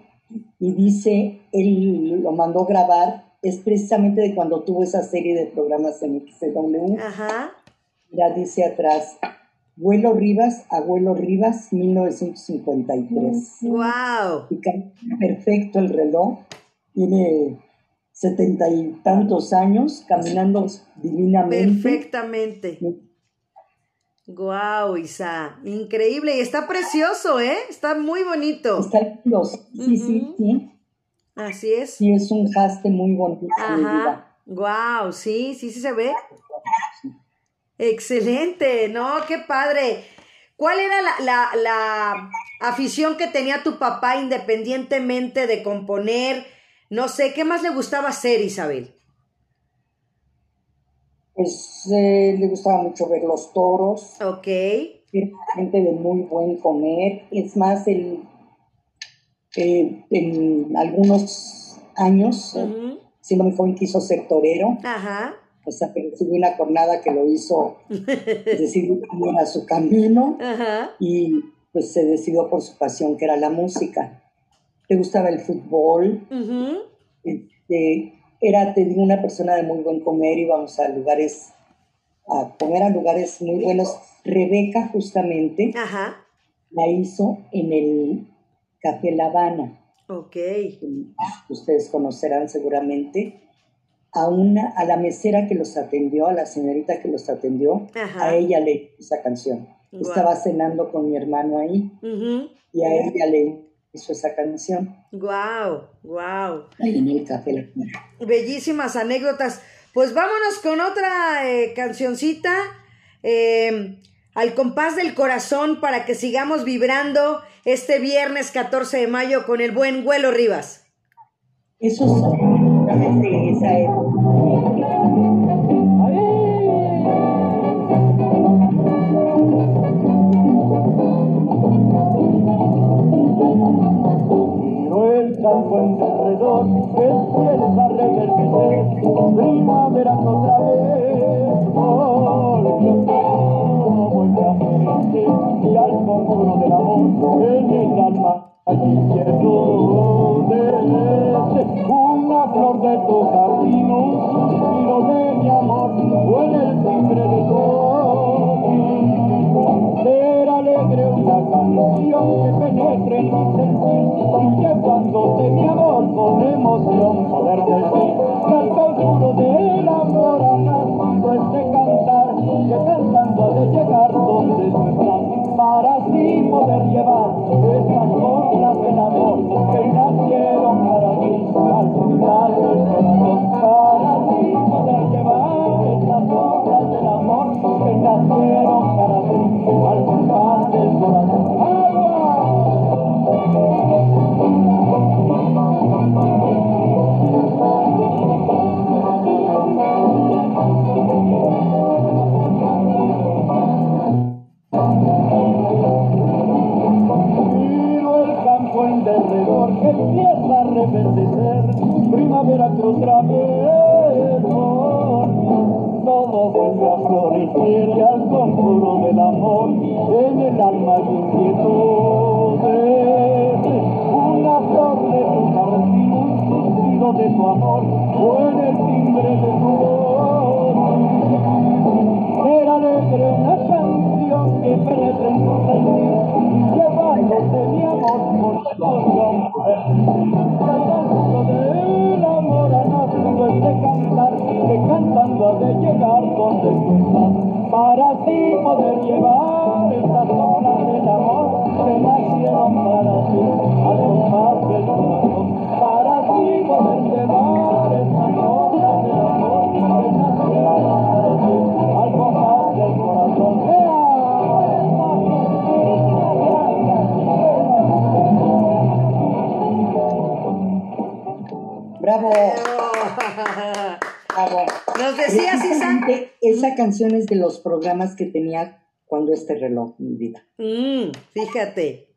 y dice, él lo mandó grabar, es precisamente de cuando tuvo esa serie de programas en XCW. Ajá. Ya dice atrás, Abuelo Rivas, Abuelo Rivas, 1953. Wow. Y perfecto el reloj, tiene setenta y tantos años, caminando divinamente. Perfectamente. Guau, Isa. Increíble. Y está precioso, ¿eh? Está muy bonito. Está lindo, sí, sí, sí. Así es. Sí, es un haste muy bonito. Ajá. Guau, sí, sí, sí se ve. Excelente. No, qué padre. ¿Cuál era la, la, la afición que tenía tu papá independientemente de componer? No sé, ¿qué más le gustaba hacer, Isabel? Pues eh, le gustaba mucho ver los toros, Ok. era gente de muy buen comer. Es más, él eh, en algunos años, Ujú. siendo muy joven, quiso ser torero. Ajá. O sea, que recibió una jornada que lo hizo decidir cambiar a su camino Ajá. y pues se decidió por su pasión, que era la música. Le gustaba el fútbol, este, era, te digo, una persona de muy buen comer, íbamos a lugares, a comer a lugares muy buenos. Rebeca justamente Ajá. la hizo en el Café La Habana, Ok. que ustedes conocerán seguramente, a una, a la mesera que los atendió, a la señorita que los atendió, Ajá. a ella le hizo esa canción. Estaba cenando con mi hermano ahí y a ella le hizo esa canción Guau, guau. ahí en el Café La. Bellísimas anécdotas. Pues vámonos con otra eh, cancioncita. eh, al compás del corazón para que sigamos vibrando este viernes 14 de mayo con el buen Güelo Rivas. Eso es sí, esa es. campo alrededor, el cielo va a reverdecer, primavera otra vez. Oh. Esa canción es de los programas que tenía cuando este reloj, mi vida. Mm, fíjate.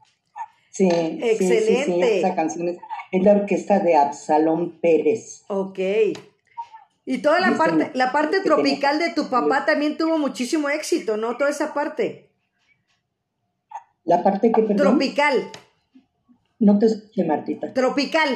Sí, sí, sí, sí, Excelente. esa canción es, es la orquesta de Absalón Pérez. Ok. Y toda la Dice, parte, la parte tenía- tropical de tu papá también tuvo muchísimo éxito, ¿no? Toda esa parte. La parte que, perdón, Tropical, no te escuché, Martita. tropical.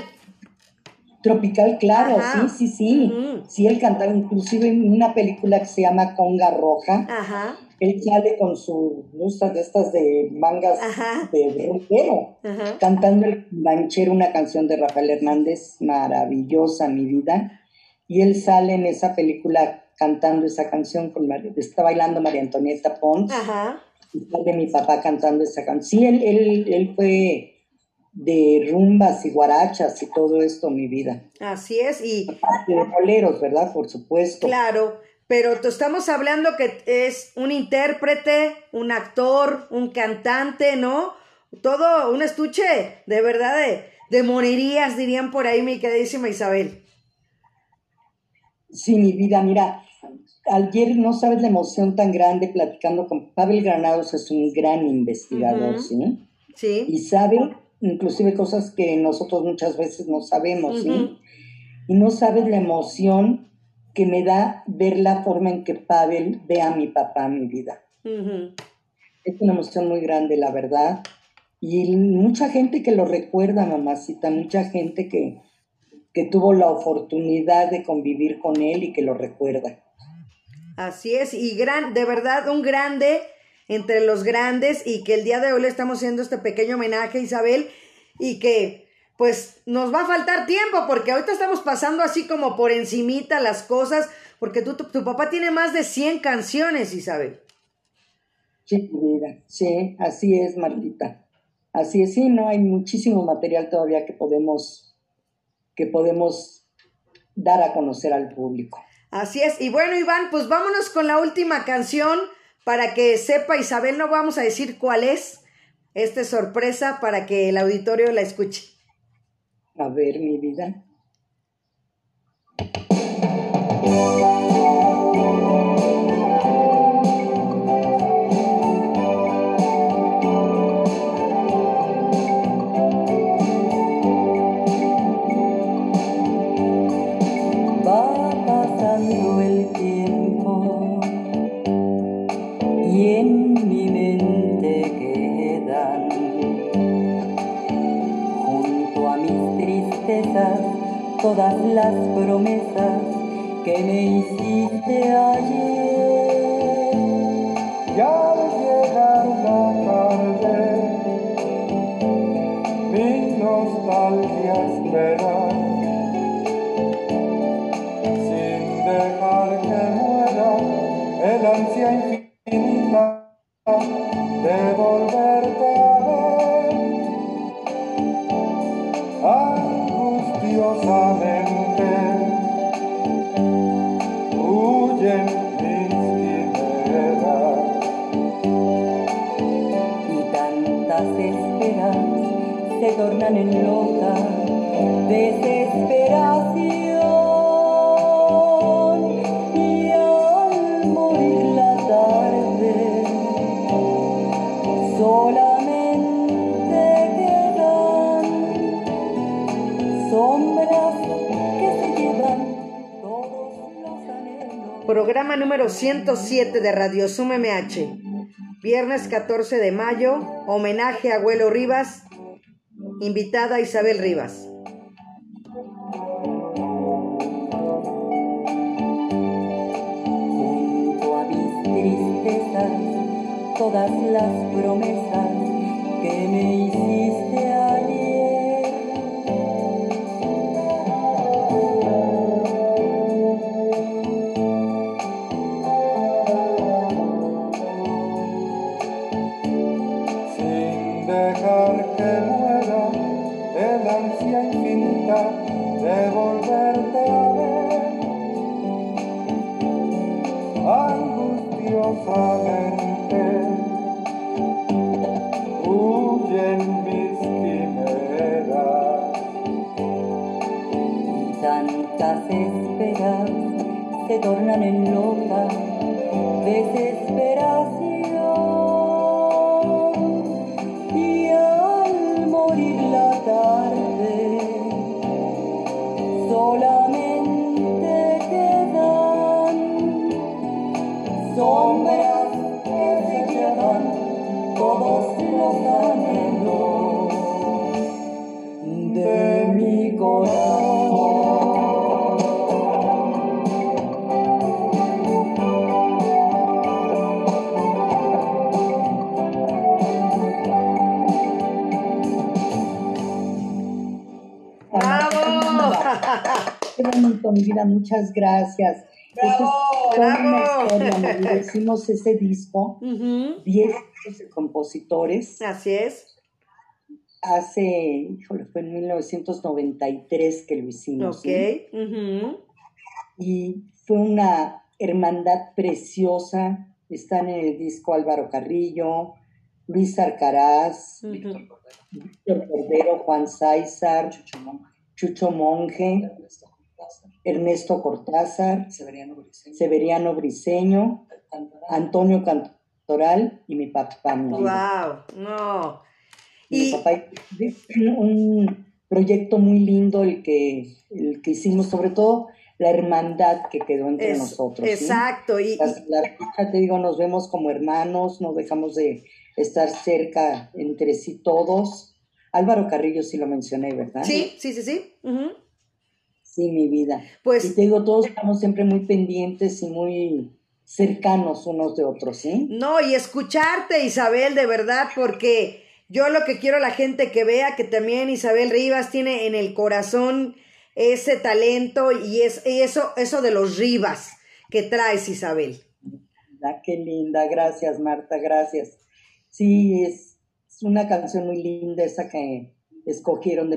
Tropical, claro, Ajá. sí, sí, sí. Ujú. Sí, él cantaba inclusive en una película que se llama Conga Roja. Ajá, Él sale con sus blusas de estas de mangas Ajá. de rompero, cantando el manchero, una canción de Rafael Hernández, maravillosa, mi vida. Y él sale en esa película cantando esa canción con María, está bailando María Antonieta Pons. Ajá. y sale mi papá cantando esa canción. Sí, él, él, él fue de rumbas y guarachas y todo esto, mi vida. Así es, y Aparte de boleros, ¿verdad? Por supuesto. claro, pero te estamos hablando que es un intérprete, un actor, un cantante, ¿no? Todo un estuche de verdad de, de monerías, dirían por ahí mi queridísima Isabel. Sí, mi vida, mira, ayer no sabes la emoción tan grande platicando con Pavel Granados, es un gran investigador. ¿sí? Sí. Y sabe inclusive cosas que nosotros muchas veces no sabemos. Y no sabes la emoción que me da ver la forma en que Pavel ve a mi papá, mi vida. Es una emoción muy grande, la verdad. Y mucha gente que lo recuerda, mamacita, mucha gente que, que tuvo la oportunidad de convivir con él y que lo recuerda. Así es, y gran, de verdad, un grande entre los grandes y que el día de hoy le estamos haciendo este pequeño homenaje a Isabel y que pues nos va a faltar tiempo porque ahorita estamos pasando así como por encimita las cosas porque tú, tu, tu papá tiene más de 100 canciones, Isabel. Sí, mi vida, sí, así es, Martita. Así es, sí, no, hay muchísimo material todavía que podemos, que podemos dar a conocer al público. Así es, y bueno Iván, pues vámonos con la última canción para que sepa Isabel, no vamos a decir cuál es, esta es sorpresa para que el auditorio la escuche. A ver, mi vida. Todas las promesas que me hiciste ayer. En loca desesperación y al morir la tarde solamente quedan sombras que se llevan todos los anhelos Programa número 107 de Radio Sum MH. Viernes 14 de mayo, homenaje a Abuelo Rivas, invitada Isabel Rivas. junto a mis tristezas, todas las promesas que me hiciste sombras que se llevan todos los anhelos de mi corazón. ¡Bravo! Qué bonito, mi vida, muchas gracias. Esto es toda una historia. Hicimos ese disco, Ujú, 10 años de compositores. Así es. Hace, híjole, fue en 1993 que lo hicimos. Ok. Y fue una hermandad preciosa. Están en el disco Álvaro Carrillo, Luis Arcaraz, Ujú. Víctor Cordero, Juan Sáizar, Chucho Monje, Ernesto Cortázar, Severiano Briceño, Antonio Cantoral y mi papá. mi. Wow, no. Mi Y papá un proyecto muy lindo el que, el que hicimos, sobre todo la hermandad que quedó entre es- nosotros. ¿sí? exacto, y, Las- la artista, te digo, nos vemos como hermanos, no dejamos de estar cerca entre sí todos. Álvaro Carrillo sí lo mencioné, ¿verdad? y- sí, sí, sí, sí. ujú. Sí, mi vida. Y Pues te digo, todos estamos siempre muy pendientes y muy cercanos unos de otros, ¿sí? no, y escucharte, Isabel, de verdad, porque yo lo que quiero a la gente que vea que también Isabel Rivas tiene en el corazón ese talento y es y eso, eso de los Rivas que traes, Isabel. Ah, qué linda, gracias Marta, gracias. Sí, es, es una canción muy linda esa que escogieron de